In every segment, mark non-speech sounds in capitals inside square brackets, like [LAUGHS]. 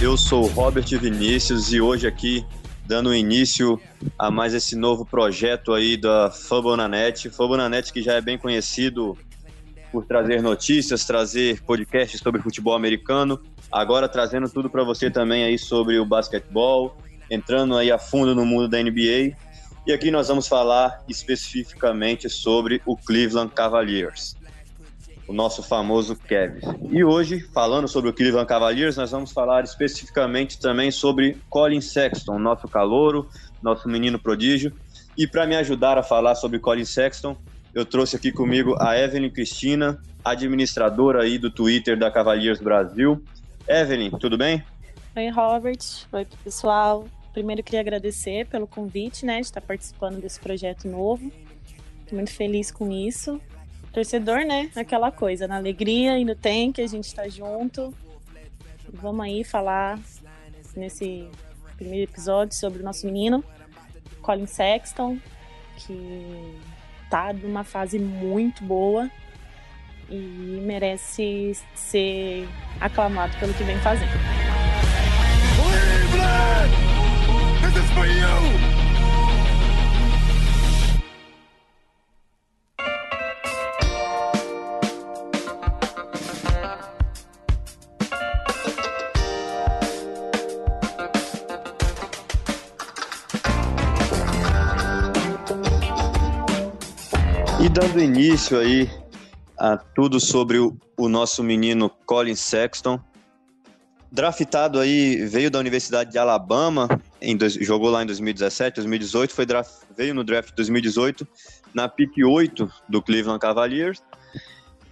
eu sou Robert Vinícius e hoje aqui dando início a mais esse novo projeto aí da Fambonanet. Fambonanet que já é bem conhecido por trazer notícias, trazer podcasts sobre futebol americano, agora trazendo tudo para você também aí sobre o basquetebol, entrando aí a fundo no mundo da NBA. E aqui nós vamos falar especificamente sobre o Cleveland Cavaliers, o nosso famoso Cavs. E hoje, falando sobre o Cleveland Cavaliers, nós vamos falar especificamente também sobre Colin Sexton, nosso calouro, nosso menino prodígio. E para me ajudar a falar sobre Colin Sexton, eu trouxe aqui comigo a Evelyn Cristina, administradora aí do Twitter da Cavaliers Brasil. Evelyn, tudo bem? Oi, Robert. Oi, pessoal. Primeiro, queria agradecer pelo convite, né, de estar participando desse projeto novo. Muito feliz com isso. Torcedor, né, aquela coisa, na alegria e no tem que a gente tá junto. Vamos aí falar nesse primeiro episódio sobre o nosso menino, Colin Sexton, que tá numa fase muito boa e merece ser aclamado pelo que vem fazendo. Cleveland! This is for you! E dando início aí a tudo sobre o, o nosso menino Colin Sexton, draftado aí, veio da Universidade de Alabama, em jogou lá em 2017, 2018, foi draft, veio no draft de 2018, na pick 8 do Cleveland Cavaliers.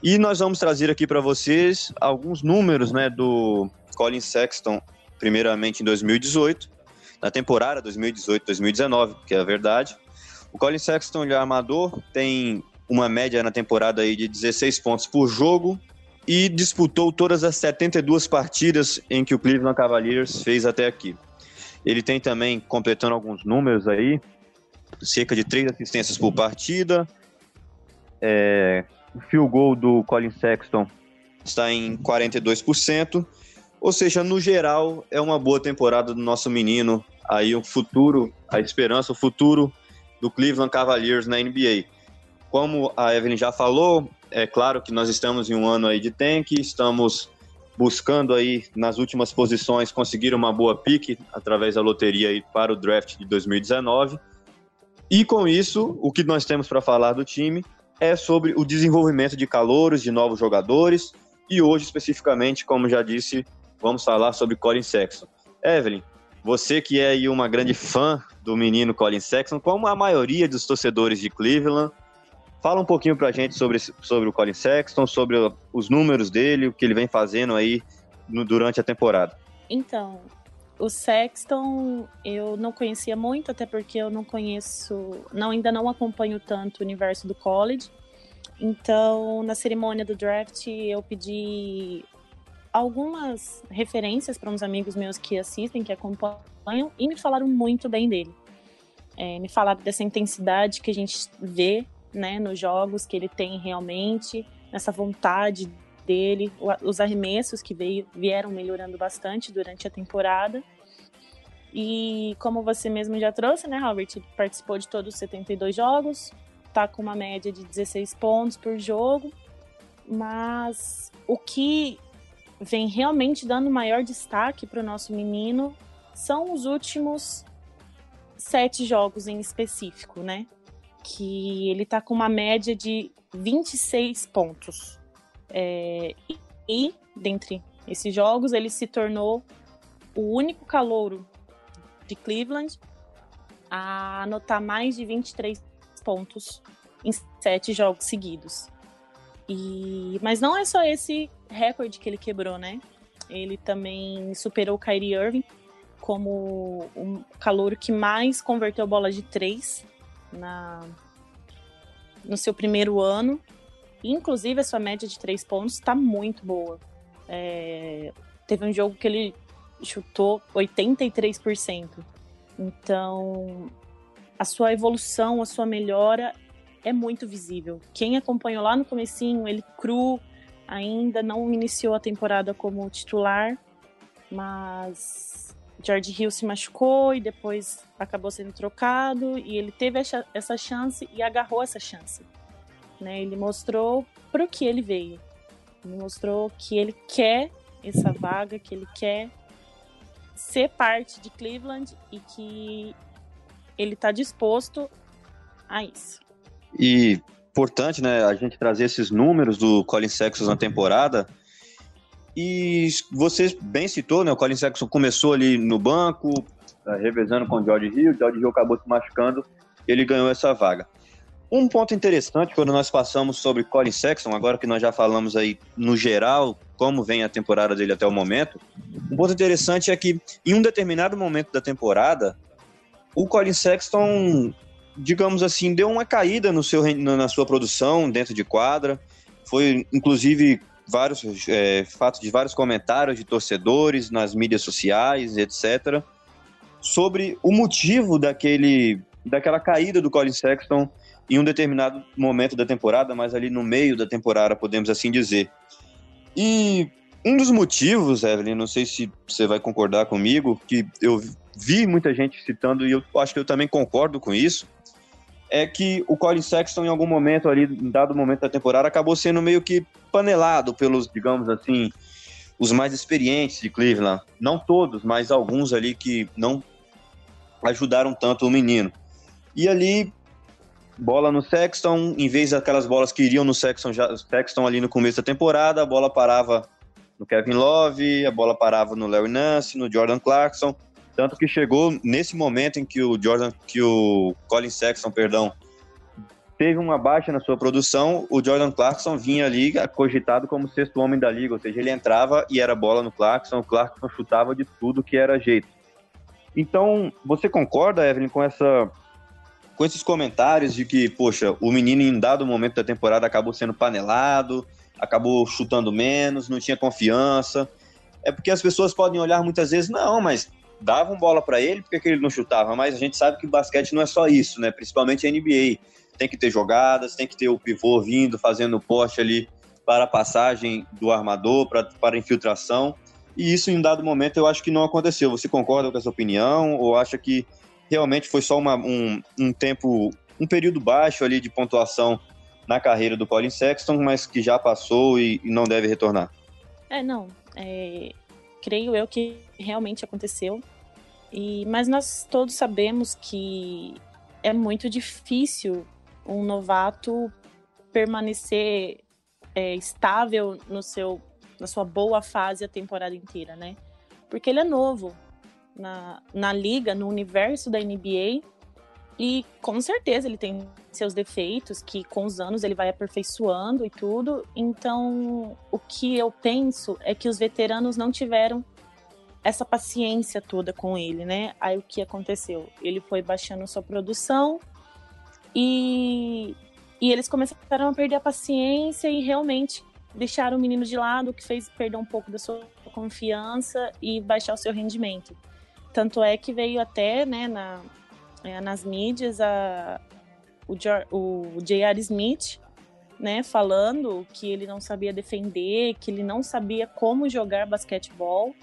E nós vamos trazer aqui para vocês alguns números né, do Colin Sexton, primeiramente em 2018, na temporada 2018-2019, que é a verdade. O Colin Sexton, ele é armador, tem uma média na temporada aí de 16 pontos por jogo e disputou todas as 72 partidas em que o Cleveland Cavaliers fez até aqui. Ele tem também, completando alguns números aí, cerca de 3 assistências por partida. É, o field goal do Colin Sexton está em 42%. Ou seja, no geral, é uma boa temporada do nosso menino. Aí o futuro, a esperança, o futuro do Cleveland Cavaliers na NBA. Como a Evelyn já falou, é claro que nós estamos em um ano aí de tank, estamos buscando aí nas últimas posições conseguir uma boa pique através da loteria aí para o draft de 2019. E com isso, o que nós temos para falar do time é sobre o desenvolvimento de calouros, de novos jogadores, e hoje especificamente, como já disse, vamos falar sobre Colin Sexton. Evelyn, você que é aí uma grande fã do menino Colin Sexton, como a maioria dos torcedores de Cleveland, fala um pouquinho pra gente sobre, sobre o Colin Sexton, sobre os números dele, o que ele vem fazendo aí no- durante a temporada. Então, o Sexton eu não conhecia muito, até porque eu não conheço, não ainda não acompanho tanto o universo do college. Então, na cerimônia do draft, eu pedi algumas referências para uns amigos meus que assistem, que acompanham, e me falaram muito bem dele. É, me falaram dessa intensidade que a gente vê né, nos jogos, que ele tem realmente, essa vontade dele, os arremessos que veio, vieram melhorando bastante durante a temporada. E como você mesmo já trouxe, né, Robert? Ele participou de todos os 72 jogos, tá com uma média de 16 pontos por jogo, mas o que vem realmente dando maior destaque para o nosso menino são os últimos sete jogos em específico, né? Que ele tá com uma média de 26 pontos. É, e- e, dentre esses jogos, ele se tornou o único calouro de Cleveland a anotar mais de 23 pontos em sete jogos seguidos. E, mas não é só esse recorde que ele quebrou, né? Ele também superou o Kyrie Irving como o calor que mais converteu bola de três na, no seu primeiro ano. Inclusive, a sua média de três pontos está muito boa. É, teve um jogo que ele chutou 83%. Então, a sua evolução, a sua melhora é muito visível. Quem acompanhou lá no comecinho, ele cru, ainda não iniciou a temporada como titular, mas George Hill se machucou e depois acabou sendo trocado e ele teve essa chance e agarrou essa chance. Né? Ele mostrou para o que ele veio. Ele mostrou que ele quer essa vaga, que ele quer ser parte de Cleveland e que ele está disposto a isso. E importante, né, a gente trazer esses números do Colin Sexton na temporada. E você bem citou, né, o Colin Sexton começou ali no banco, tá revezando com o George Hill, o George Hill acabou se machucando, ele ganhou essa vaga. Um ponto interessante quando nós passamos sobre Colin Sexton, agora que nós já falamos aí no geral como vem a temporada dele até o momento, um ponto interessante é que em um determinado momento da temporada, o Colin Sexton digamos assim, deu uma caída no seu, na sua produção dentro de quadra. Foi, inclusive, vários é, fatos de vários comentários de torcedores nas mídias sociais, etc., sobre o motivo daquele, daquela caída do Colin Sexton em um determinado momento da temporada, mas ali no meio da temporada, podemos assim dizer. E um dos motivos, Evelyn, não sei se você vai concordar comigo, que eu vi muita gente citando e eu acho que eu também concordo com isso, é que o Colin Sexton, em algum momento ali, em dado momento da temporada, acabou sendo meio que panelado pelos, digamos assim, os mais experientes de Cleveland. Não todos, mas alguns ali que não ajudaram tanto o menino. E ali, bola no Sexton, em vez daquelas bolas que iriam no Sexton, já, Sexton ali no começo da temporada, a bola parava no Kevin Love, a bola parava no Larry Nance, no Jordan Clarkson. Tanto que chegou nesse momento em que o Jordan, que o Colin Sexton, perdão, teve uma baixa na sua produção, o Jordan Clarkson vinha ali cogitado como sexto homem da liga, ou seja, ele entrava e era bola no Clarkson, o Clarkson chutava de tudo que era jeito. Então, você concorda, Evelyn, com essa com esses comentários de que, poxa, o menino em dado momento da temporada acabou sendo panelado, acabou chutando menos, não tinha confiança. É porque as pessoas podem olhar muitas vezes, não, mas davam bola para ele, porque que ele não chutava? Mas a gente sabe que basquete não é só isso, né? Principalmente a NBA. Tem que ter jogadas, tem que ter o pivô vindo, fazendo o poste ali para a passagem do armador, para, para a infiltração. E isso, em dado momento, eu acho que não aconteceu. Você concorda com essa opinião? Ou acha que realmente foi só uma, um, um tempo, um período baixo ali de pontuação na carreira do Colin Sexton, mas que já passou e, e não deve retornar? É, não. É, creio eu que realmente aconteceu. E, mas nós todos sabemos que é muito difícil um novato permanecer é, estável no seu, na sua boa fase a temporada inteira, né? Porque ele é novo na, na liga, no universo da NBA, e com certeza ele tem seus defeitos, que com os anos ele vai aperfeiçoando e tudo. Então, o que eu penso é que os veteranos não tiveram essa paciência toda com ele, né? Aí o que aconteceu? Ele foi baixando sua produção e, e eles começaram a perder a paciência e realmente deixaram o menino de lado, o que fez perder um pouco da sua confiança e baixar o seu rendimento. Tanto é que veio até, né, na, é, nas mídias a, o, J.R. Smith, né, falando que ele não sabia defender, que ele não sabia como jogar basquetebol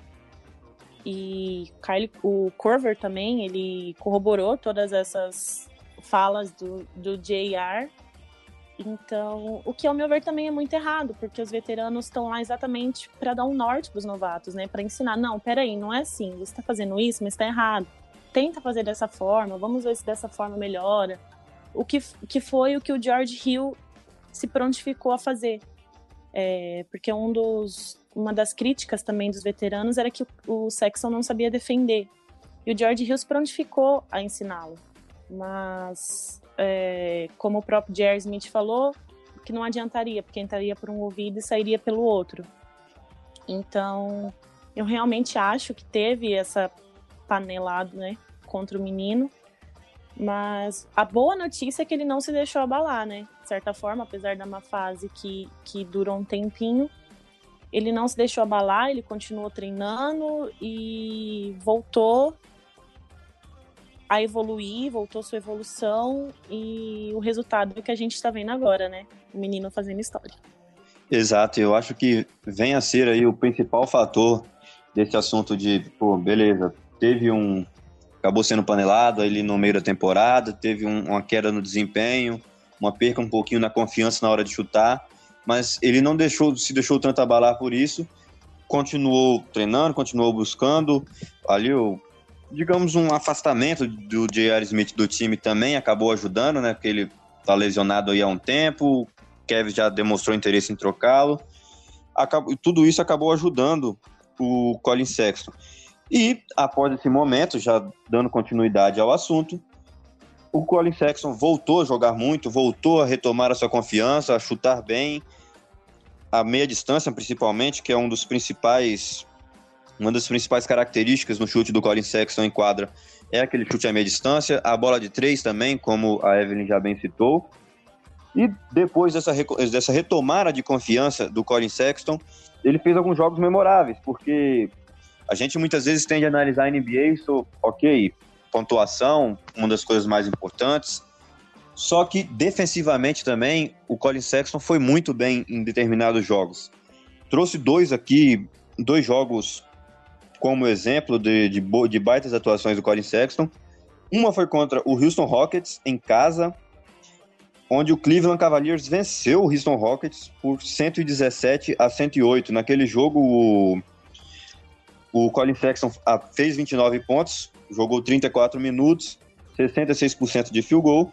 e Kyle, o Corver também, ele corroborou todas essas falas do, do JR. Então, o que ao meu ver também é muito errado, porque os veteranos estão lá exatamente para dar um norte para os novatos, né? Para ensinar, não, peraí, não é assim, você está fazendo isso, mas está errado. Tenta fazer dessa forma, vamos ver se dessa forma melhora. O que, que foi o que o George Hill se prontificou a fazer. É, porque um dos, uma das críticas também dos veteranos era que o, Sexton não sabia defender. E o George Hills prontificou a ensiná-lo. Mas, é, como o próprio Jerry Smith falou, que não adiantaria, porque entraria por um ouvido e sairia pelo outro. Então, eu realmente acho que teve essa panelada, né, contra o menino. Mas a boa notícia é que ele não se deixou abalar, né? De certa forma, apesar da uma fase que, que durou um tempinho, ele não se deixou abalar, ele continuou treinando e voltou a evoluir, voltou sua evolução e o resultado é que a gente está vendo agora, né? O menino fazendo história. Exato, eu acho que vem a ser aí o principal fator desse assunto de, pô, beleza, teve um. acabou sendo panelado ali no meio da temporada, teve um, uma queda no desempenho, uma perca um pouquinho na confiança na hora de chutar, mas ele não deixou, se deixou tanto abalar por isso, continuou treinando, continuou buscando ali o digamos, um afastamento do J.R. Smith do time também acabou ajudando, né? Porque ele tá lesionado aí há um tempo, Kevin já demonstrou interesse em trocá-lo. Tudo isso acabou ajudando o Colin Sexton. E, após esse momento, já dando continuidade ao assunto, o Colin Sexton voltou a jogar muito, voltou a retomar a sua confiança, a chutar bem, a meia distância principalmente, que é um dos principais uma das principais características no chute do Colin Sexton em quadra é aquele chute à meia distância, a bola de três também, como a Evelyn já bem citou. E depois dessa, dessa retomada de confiança do Colin Sexton, ele fez alguns jogos memoráveis, porque a gente muitas vezes tende a analisar a NBA, so, ok, pontuação, uma das coisas mais importantes, só que defensivamente também o Colin Sexton foi muito bem em determinados jogos. Trouxe dois aqui, dois jogos como exemplo de, de, de baitas atuações do Colin Sexton. Uma foi contra o Houston Rockets, em casa, onde o Cleveland Cavaliers venceu o Houston Rockets por 117 a 108. Naquele jogo, o, o Colin Sexton fez 29 pontos, jogou 34 minutos, 66% de field goal,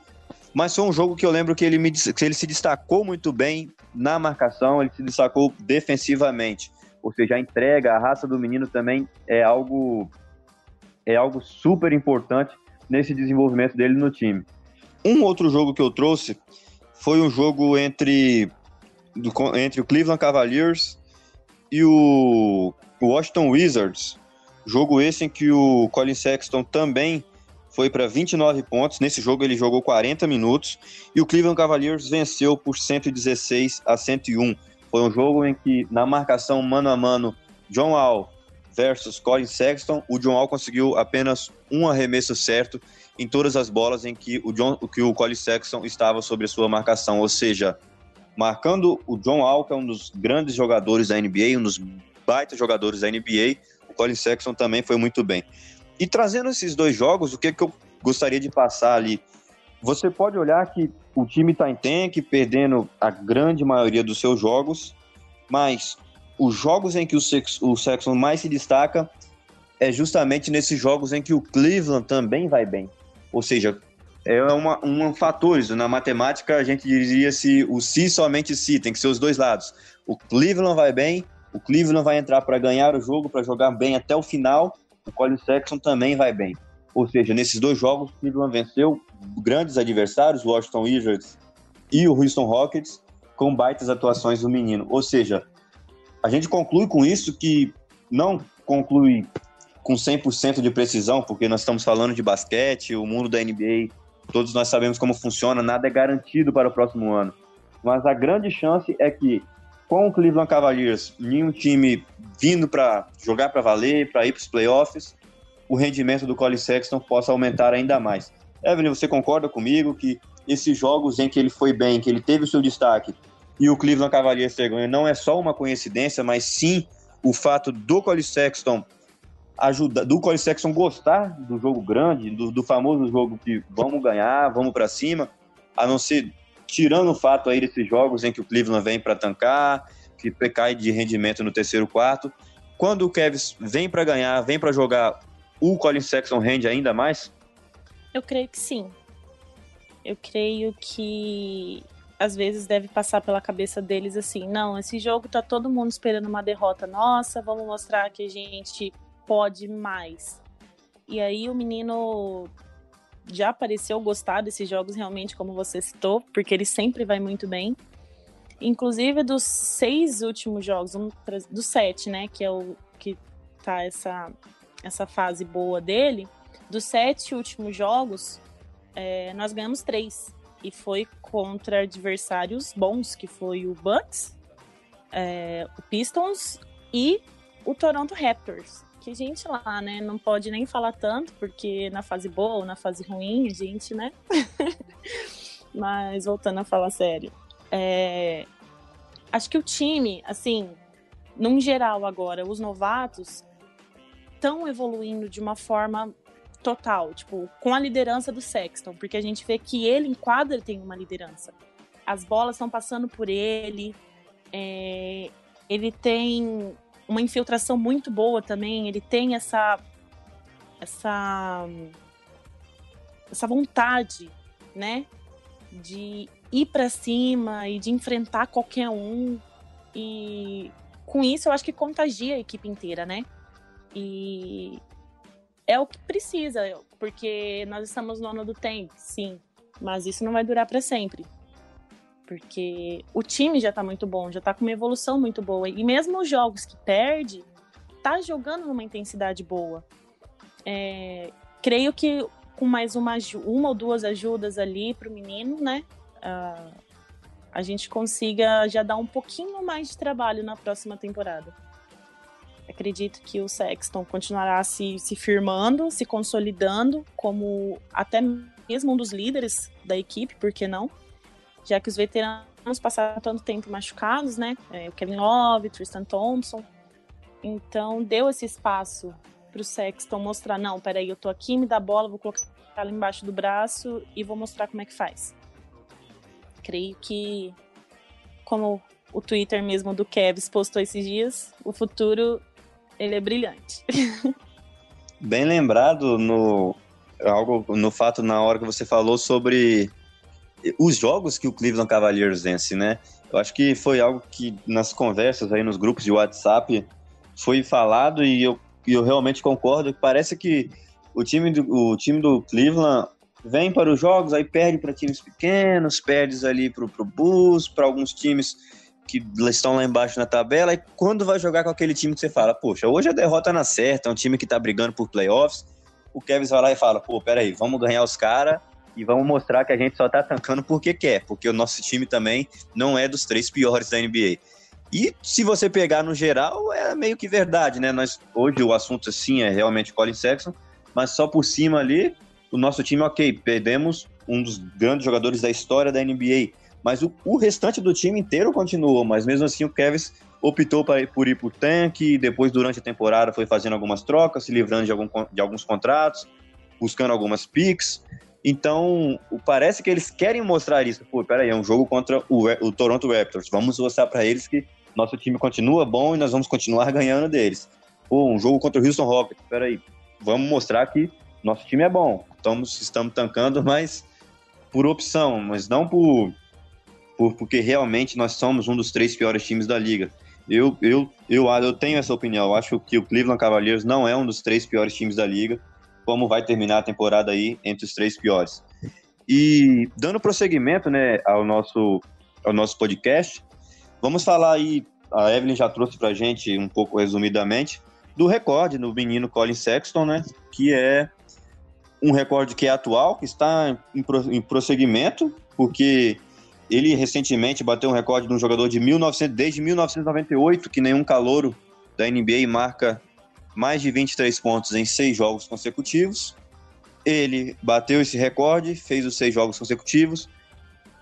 mas foi um jogo que eu lembro que ele, me, que ele se destacou muito bem na marcação, ele se destacou defensivamente ou seja, a entrega, a raça do menino também é algo é algo super importante nesse desenvolvimento dele no time. Um outro jogo que eu trouxe foi um jogo entre, entre o Cleveland Cavaliers e o Washington Wizards. Jogo esse em que o Colin Sexton também foi para 29 pontos. Nesse jogo ele jogou 40 minutos e o Cleveland Cavaliers venceu por 116 a 101. Foi um jogo em que, na marcação mano a mano, John Wall versus Colin Sexton, o John Wall conseguiu apenas um arremesso certo em todas as bolas em que o, John, que o Colin Sexton estava sobre a sua marcação. Ou seja, marcando o John Wall, que é um dos grandes jogadores da NBA, um dos baita jogadores da NBA, Colin Sexton também foi muito bem. E trazendo esses dois jogos, o que, que eu gostaria de passar ali você pode olhar que o time está em tank, perdendo a grande maioria dos seus jogos, mas os jogos em que o, Sex, o Sexton mais se destaca é justamente nesses jogos em que o Cleveland também vai bem. Ou seja, é uma, um fator. Na matemática, a gente diria se o se somente se, tem que ser os dois lados. O Cleveland vai bem, o Cleveland vai entrar para ganhar o jogo, para jogar bem até o final, o Colin Sexton também vai bem. Ou seja, nesses dois jogos, o Cleveland venceu grandes adversários, o Washington Wizards e o Houston Rockets, com baitas atuações do menino. Ou seja, a gente conclui com isso que não conclui com 100% de precisão, porque nós estamos falando de basquete, o mundo da NBA, todos nós sabemos como funciona, nada é garantido para o próximo ano. Mas a grande chance é que, com o Cleveland Cavaliers, nenhum time vindo para jogar para valer, para ir para os playoffs, o rendimento do Colin Sexton possa aumentar ainda mais. Evelyn, você concorda comigo que esses jogos em que ele foi bem, que ele teve o seu destaque, e o Cleveland Cavaliers ter ganho não é só uma coincidência, mas sim o fato do Colin Sexton ajuda, do Colin Sexton gostar do jogo grande, do, do famoso jogo que vamos ganhar, vamos para cima, a não ser tirando o fato aí desses jogos em que o Cleveland vem para tancar, que cai de rendimento no terceiro quarto. Quando o Kevin vem para ganhar, vem para jogar o Colin Sexton rende ainda mais? Eu creio que sim. Eu creio que às vezes deve passar pela cabeça deles assim: não, esse jogo tá todo mundo esperando uma derrota nossa, vamos mostrar que a gente pode mais. E aí o menino já pareceu gostar desses jogos realmente, como você citou, porque ele sempre vai muito bem. Inclusive, dos seis últimos jogos, dos sete, né? Que é o que tá essa, essa fase boa dele. Dos sete últimos jogos, é, nós ganhamos três. E foi contra adversários bons, que foi o Bucks, é, o Pistons e o Toronto Raptors. Que gente lá, né, não pode nem falar tanto, porque na fase boa ou na fase ruim, a gente, né? [LAUGHS] Mas voltando a falar sério. É, acho que o time, assim, num geral agora, os novatos estão evoluindo de uma forma total, tipo, com a liderança do Sexton, porque a gente vê que ele em quadra tem uma liderança. As bolas estão passando por ele, é, ele tem uma infiltração muito boa também, ele tem essa essa essa vontade, né, de ir para cima e de enfrentar qualquer um. E com isso eu acho que contagia a equipe inteira, né? E é o que precisa, porque nós estamos no ano do tempo, sim, mas isso não vai durar para sempre. Porque o time já tá muito bom, já tá com uma evolução muito boa. E mesmo os jogos que perde, tá jogando numa intensidade boa. É, creio que com mais uma, uma ou duas ajudas ali pro menino, né? Uh, a gente consiga já dar um pouquinho mais de trabalho na próxima temporada. Acredito que o Sexton continuará se, se firmando, se consolidando como até mesmo um dos líderes da equipe, por que não? Já que os veteranos passaram tanto tempo machucados, né? É, o Kevin Love, Tristan Thompson. Então deu esse espaço para o Sexton mostrar, não, peraí, eu tô aqui, me dá bola, vou colocar ela embaixo do braço e vou mostrar como é que faz. Creio que, como o Twitter mesmo do Kevs postou esses dias, o futuro ele é brilhante. [LAUGHS] Bem lembrado no algo no fato na hora que você falou sobre os jogos que o Cleveland Cavaliers vence, né? Eu acho que foi algo que nas conversas aí nos grupos de WhatsApp foi falado e eu, eu realmente concordo. Parece que o time do, o time do Cleveland vem para os jogos, aí perde para times pequenos, perde ali para o Bulls, para alguns times que estão lá embaixo na tabela, e quando vai jogar com aquele time que você fala, poxa, hoje a derrota na certa, é um time que está brigando por playoffs, o Kevin vai lá e fala, pô, peraí, vamos ganhar os caras e vamos mostrar que a gente só está tancando porque quer, porque o nosso time também não é dos três piores da NBA. E se você pegar no geral, é meio que verdade, né? Nós, hoje o assunto, sim, é realmente Colin Sexton, mas só por cima ali, o nosso time, ok, perdemos um dos grandes jogadores da história da NBA, mas o, o restante do time inteiro continuou, mas mesmo assim o Kevin optou por ir por tanque, depois durante a temporada foi fazendo algumas trocas, se livrando de, algum, de alguns contratos, buscando algumas picks, então, parece que eles querem mostrar isso. Pô, peraí, é um jogo contra o, o Toronto Raptors. Vamos mostrar para eles que nosso time continua bom e nós vamos continuar [LAUGHS] ganhando deles. Pô, um jogo contra o Houston Rockets. Peraí, vamos mostrar que nosso time é bom. Estamos, estamos tancando, mas por opção, mas não por, por porque realmente nós somos um dos três piores times da liga. Eu, eu, eu, eu tenho essa opinião. Eu acho que o Cleveland Cavaliers não é um dos três piores times da liga. Como vai terminar a temporada aí entre os três piores? E dando prosseguimento, né, ao nosso ao nosso podcast, vamos falar aí. A Evelyn já trouxe para gente um pouco resumidamente do recorde do menino Colin Sexton, né? Que é um recorde que é atual, que está em, prosseguimento, porque ele recentemente bateu um recorde de um jogador de 1900, desde 1998, que nenhum calouro da NBA marca mais de 23 pontos em seis jogos consecutivos. Ele bateu esse recorde, fez os seis jogos consecutivos,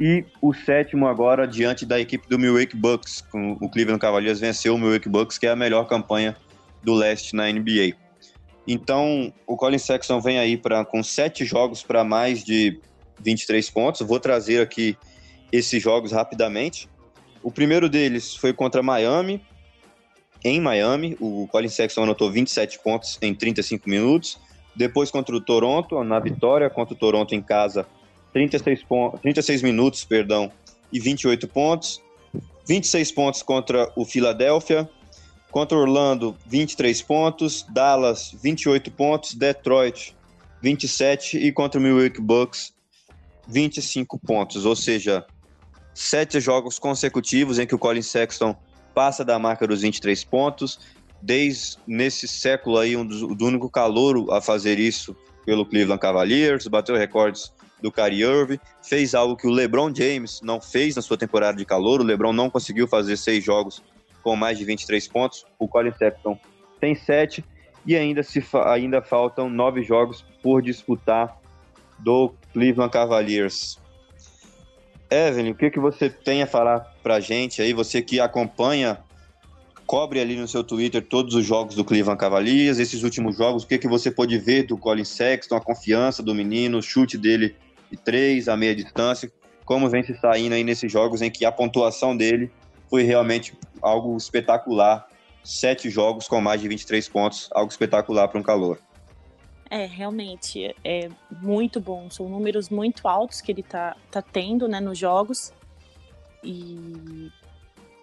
e o sétimo agora diante da equipe do Milwaukee Bucks. O Cleveland Cavaliers venceu o Milwaukee Bucks, que é a melhor campanha do leste na NBA. Então, o Colin Sexton vem aí pra, com sete jogos para mais de 23 pontos. vou trazer aqui esses jogos rapidamente. O primeiro deles foi contra Miami, em Miami. O Colin Sexton anotou 27 pontos em 35 minutos. Depois contra o Toronto, na vitória contra o Toronto em casa, 36, pontos, 36 minutos, perdão, e 28 pontos. 26 pontos contra o Philadelphia, Contra Orlando, 23 pontos. Dallas, 28 pontos. Detroit, 27. E contra o Milwaukee Bucks, 25 pontos. Ou seja, sete jogos consecutivos em que o Colin Sexton passa da marca dos 23 pontos. Desde nesse século aí, um dos, do único calouro a fazer isso pelo Cleveland Cavaliers, bateu recordes do Kyrie Irving, fez algo que o LeBron James não fez na sua temporada de calor. O LeBron não conseguiu fazer seis jogos com mais de 23 pontos. O Colin Sexton tem sete e ainda, se ainda faltam nove jogos por disputar do Cleveland Cavaliers. Evelyn, o que, que você tem a falar pra gente aí? Você que acompanha, cobre ali no seu Twitter todos os jogos do Cleveland Cavaliers, esses últimos jogos, o que, que você pode ver do Colin Sexton, a confiança do menino, o chute dele de três, a meia distância, como vem se saindo aí nesses jogos em que a pontuação dele foi realmente algo espetacular. Sete jogos com mais de 23 pontos, algo espetacular para um calor. É, realmente, é muito bom. São números muito altos que ele tá, tá tendo né, nos jogos. E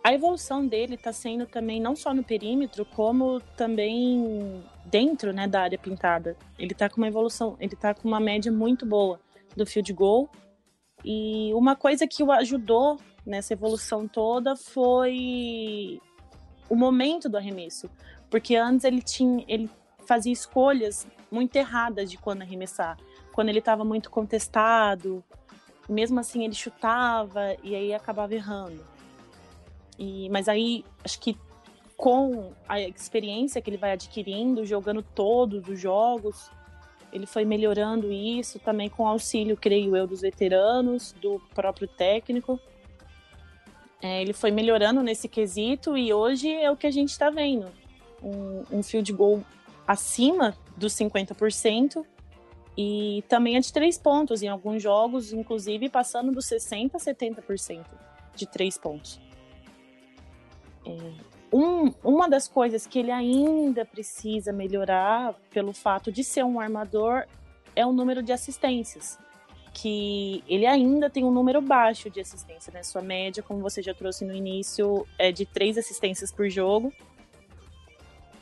a evolução dele está sendo também não só no perímetro, como também dentro né, da área pintada. Ele está com uma evolução, ele está com uma média muito boa do field goal. E uma coisa que o ajudou nessa evolução toda foi o momento do arremesso, porque antes ele tinha, ele fazia escolhas muito erradas de quando arremessar, quando ele estava muito contestado, mesmo assim ele chutava e aí acabava errando. E, mas aí acho que com a experiência que ele vai adquirindo, jogando todos os jogos, ele foi melhorando isso também com auxílio, creio eu, dos veteranos, do próprio técnico. É, ele foi melhorando nesse quesito e hoje é o que a gente está vendo. Um, um field goal acima dos 50% e também é de três pontos em alguns jogos, inclusive passando dos 60% a 70% de três pontos. É, um, uma das coisas que ele ainda precisa melhorar, pelo fato de ser um armador, é o número de assistências que ele ainda tem um número baixo de assistência, né? Sua média, como você já trouxe no início, é de três assistências por jogo.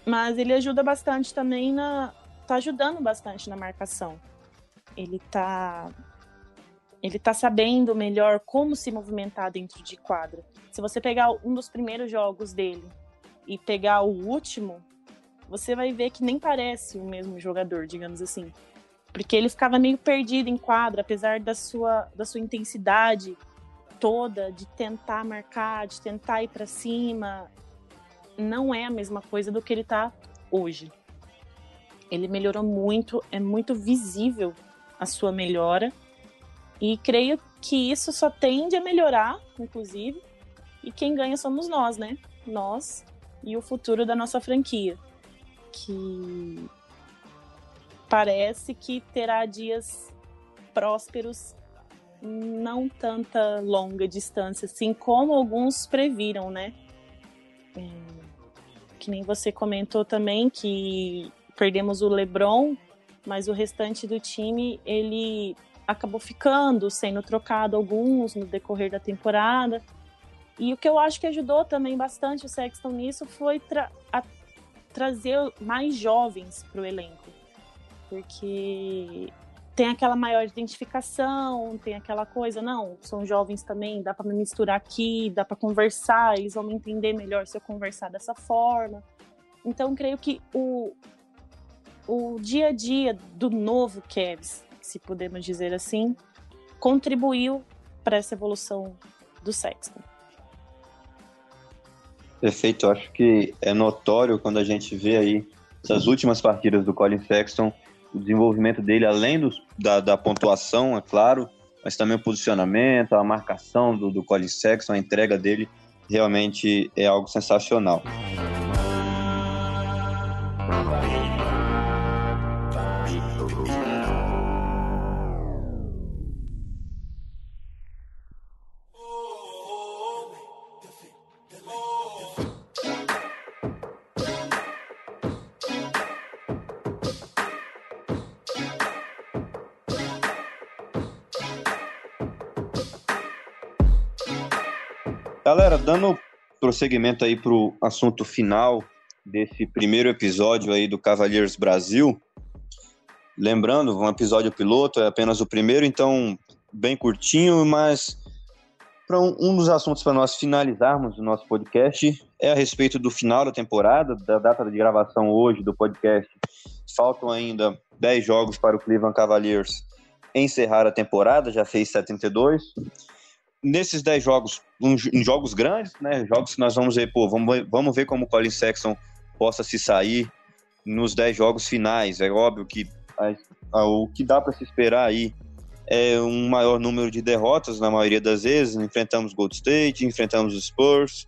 Mas ele ajuda bastante também na. tá ajudando bastante na marcação. Ele tá. Ele tá sabendo melhor como se movimentar dentro de quadra. Se você pegar um dos primeiros jogos dele e pegar o último, você vai ver que nem parece o mesmo jogador, digamos assim porque ele ficava meio perdido em quadra, apesar da sua, da sua intensidade toda de tentar marcar, de tentar ir para cima, não é a mesma coisa do que ele tá hoje. Ele melhorou muito, é muito visível a sua melhora e creio que isso só tende a melhorar, inclusive, e quem ganha somos nós, né? Nós e o futuro da nossa franquia, que parece que terá dias prósperos, não tanta longa distância, assim como alguns previram, né? É, que nem você comentou também que perdemos o LeBron, mas o restante do time ele acabou ficando, sendo trocado alguns no decorrer da temporada. E o que eu acho que ajudou também bastante o Sexton nisso foi tra trazer mais jovens para o elenco porque tem aquela maior identificação, tem aquela coisa, não, são jovens também, dá para me misturar aqui, dá para conversar, eles vão me entender melhor se eu conversar dessa forma. Então, creio que o, o dia a dia do novo Kevs, se podemos dizer assim, contribuiu para essa evolução do Sexton. Perfeito, acho que é notório quando a gente vê aí essas últimas partidas do Colin Sexton, o desenvolvimento dele, além do, da, da, pontuação, é claro, mas também o posicionamento, a marcação do, do Colin Sexton, a entrega dele, realmente é algo sensacional. Galera, dando prosseguimento aí para o assunto final desse primeiro episódio aí do Cavaliers Brasil. Lembrando, um episódio piloto, é apenas o primeiro, então bem curtinho, mas para um, um, dos assuntos para nós finalizarmos o nosso podcast é a respeito do final da temporada, da data de gravação hoje do podcast. Faltam ainda 10 jogos para o Cleveland Cavaliers encerrar a temporada, já fez 72. Nesses 10 jogos, em jogos grandes, né, jogos que nós vamos ver, pô, vamos, vamos ver como o Colin Sexton possa se sair nos 10 jogos finais. É óbvio que a, a, o que dá para se esperar aí é um maior número de derrotas na maioria das vezes. Enfrentamos Gold State, enfrentamos os Spurs,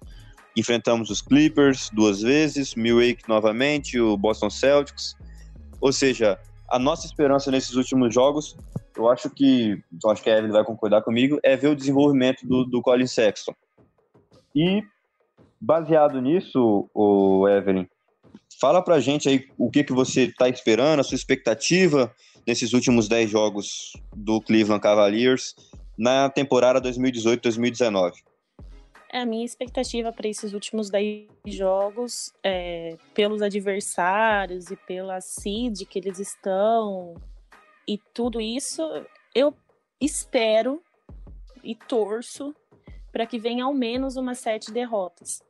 enfrentamos os Clippers duas vezes, Milwaukee novamente, o Boston Celtics. Ou seja, a nossa esperança nesses últimos jogos, eu acho que, eu acho que a Evelyn vai concordar comigo, é ver o desenvolvimento do, do Colin Sexton. E baseado nisso, o Evelyn, fala pra gente aí o que, que você está esperando, a sua expectativa nesses últimos 10 jogos do Cleveland Cavaliers na temporada 2018-2019? É, a minha expectativa para esses últimos 10 jogos, é, pelos adversários e pela seed que eles estão e tudo isso, eu espero e torço para que venha ao menos umas sete derrotas.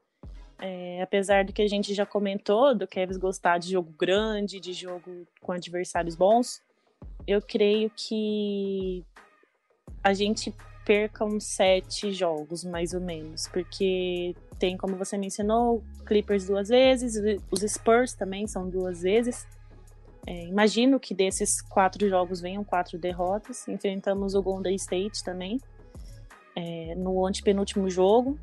É, apesar do que a gente já comentou, do Kevin gostar de jogo grande, de jogo com adversários bons, eu creio que a gente perca uns sete jogos, mais ou menos, porque tem, como você mencionou, Clippers duas vezes, os Spurs também são duas vezes. É, imagino que desses quatro jogos venham quatro derrotas. Enfrentamos o Golden State também é, no antepenúltimo jogo.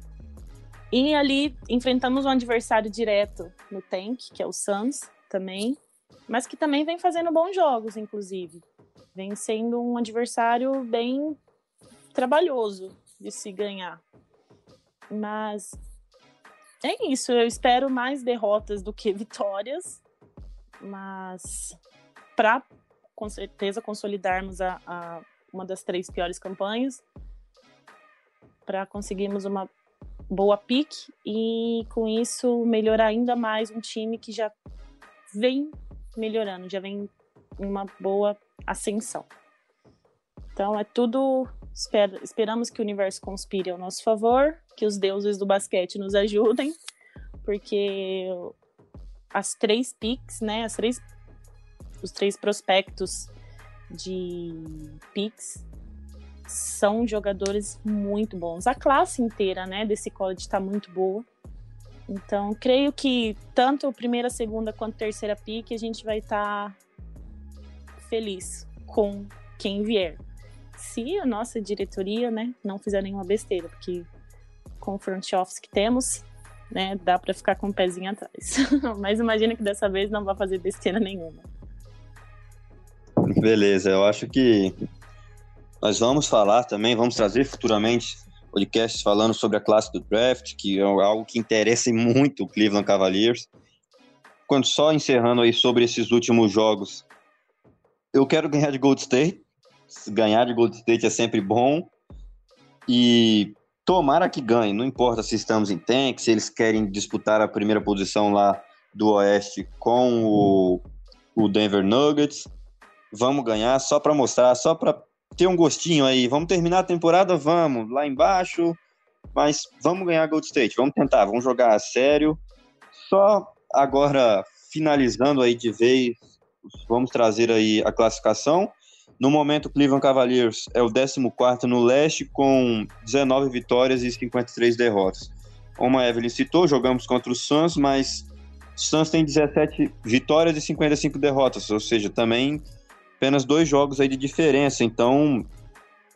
E ali enfrentamos um adversário direto no tank, que é o Suns também, mas que também vem fazendo bons jogos, inclusive. Vem sendo um adversário bem trabalhoso de se ganhar. Mas é isso, eu espero mais derrotas do que [LAUGHS] vitórias, mas para com certeza consolidarmos a, a, uma das três piores campanhas, para conseguirmos uma boa pique e com isso melhorar ainda mais um time que já vem melhorando, já vem em uma boa ascensão. Então é tudo. Esper, esperamos que o universo conspire ao nosso favor, que os deuses do basquete nos ajudem, porque as três picks, né? As três, os três prospectos de picks são jogadores muito bons. A classe inteira, né, desse college está muito boa. Então, creio que tanto a primeira, segunda quanto a terceira pick a gente vai estar tá feliz com quem vier. Se a nossa diretoria, né, não fizer nenhuma besteira, porque com o front office que temos, né, dá para ficar com o um pezinho atrás. [LAUGHS] Mas imagina que dessa vez não vai fazer besteira nenhuma. Beleza, eu acho que nós vamos falar também, vamos trazer futuramente podcasts falando sobre a classe do draft, que é algo que interessa [LAUGHS] muito o Cleveland Cavaliers. Quando só encerrando aí sobre esses últimos jogos, eu quero ganhar de Gold State. Ganhar de Gold State é sempre bom. E tomara que ganhe. Não importa se estamos em tank, se eles querem disputar a primeira posição lá do Oeste com o, o Denver Nuggets. Vamos ganhar só para mostrar, só para ter um gostinho aí. Vamos terminar a temporada? Vamos. Lá embaixo. Mas vamos ganhar Gold State. Vamos tentar. Vamos jogar a sério. Só agora finalizando aí de vez vamos trazer aí a classificação. No momento, o Cleveland Cavaliers é o 14 no leste, com 19 vitórias e 53 derrotas. Como a Evelyn citou, jogamos contra o Suns, mas o Suns tem 17 vitórias e 55 derrotas, ou seja, também apenas dois jogos aí de diferença. Então,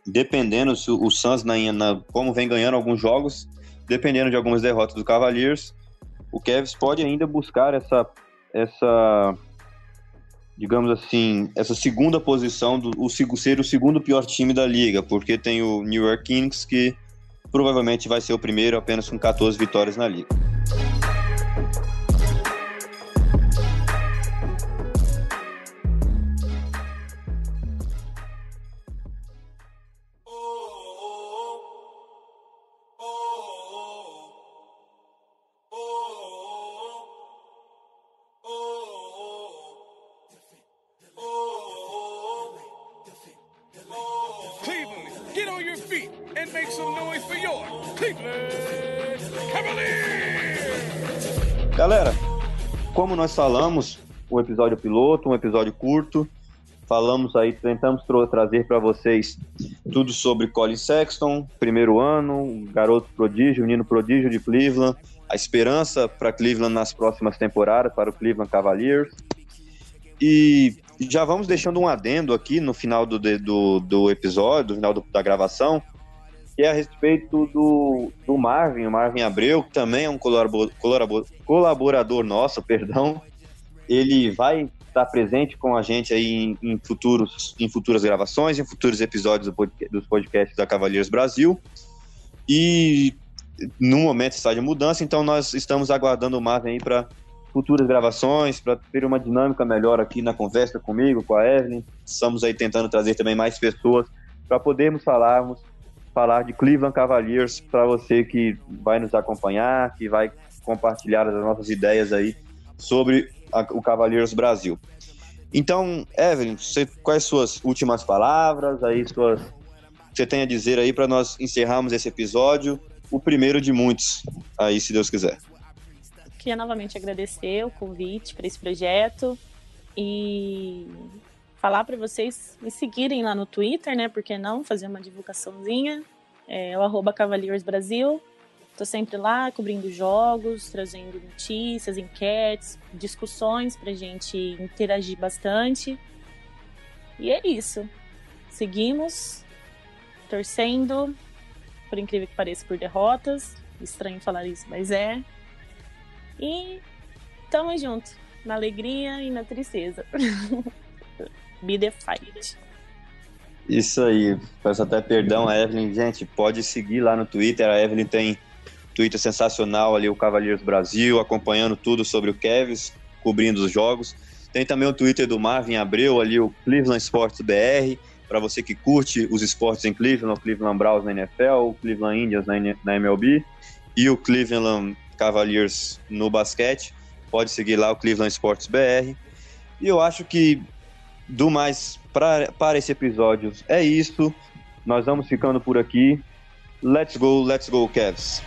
dependendo se o Suns, na, na, como vem ganhando alguns jogos, dependendo de algumas derrotas do Cavaliers, o Cavs pode ainda buscar essa, essa digamos assim, essa segunda posição do o, ser o segundo pior time da liga, porque tem o New York Kings que provavelmente vai ser o primeiro apenas com 14 vitórias na liga. Galera, como nós falamos, o episódio piloto, um episódio curto, falamos aí, tentamos trazer para vocês tudo sobre Colin Sexton, primeiro ano, garoto prodígio, menino prodígio de Cleveland, a esperança para Cleveland nas próximas temporadas, para o Cleveland Cavaliers. E já vamos deixando um adendo aqui no final do, do, do episódio, no final do, da gravação, que é a respeito do, do Marvin, o Marvin Abreu, que também é um colaborador, colaborador nosso, perdão. Ele vai estar presente com a gente aí em, em futuros, em futuras gravações, em futuros episódios do podcast, dos podcasts da Cavaleiros Brasil. E no momento está de mudança, então nós estamos aguardando o Marvin aí para futuras gravações, para ter uma dinâmica melhor aqui na conversa comigo, com a Evelyn. Estamos aí tentando trazer também mais pessoas para podermos falarmos, falar de Cleveland Cavaliers para você que vai nos acompanhar, que vai compartilhar as nossas ideias aí sobre a, o Cavaliers Brasil. Então, Evelyn, você, quais suas últimas palavras aí, suas você tem a dizer aí para nós encerrarmos esse episódio, o primeiro de muitos aí, se Deus quiser queria novamente agradecer o convite para esse projeto e falar para vocês me seguirem lá no Twitter, né? Porque não fazer uma divulgaçãozinha. É o arroba Cavaliers Brasil. Tô sempre lá cobrindo jogos, trazendo notícias, enquetes, discussões pra gente interagir bastante. E é isso. Seguimos torcendo, por incrível que pareça, por derrotas. Estranho falar isso, mas é. E tamo junto, na alegria e na tristeza. [LAUGHS] Be the fight. Isso aí, peço até perdão a Evelyn. Gente, pode seguir lá no Twitter. A Evelyn tem Twitter sensacional ali, o Cavaleiros Brasil, acompanhando tudo sobre o Kevs, cobrindo os jogos. Tem também o Twitter do Marvin Abreu, ali o Cleveland Sports BR, para você que curte os esportes em Cleveland, o Cleveland Browns na NFL, o Cleveland Indians na, MLB e o Cleveland Cavaliers no basquete. Pode seguir lá o Cleveland Sports BR. E eu acho que do mais pra, para esse episódio é isso. Nós vamos ficando por aqui. Let's go, let's go, Cavs.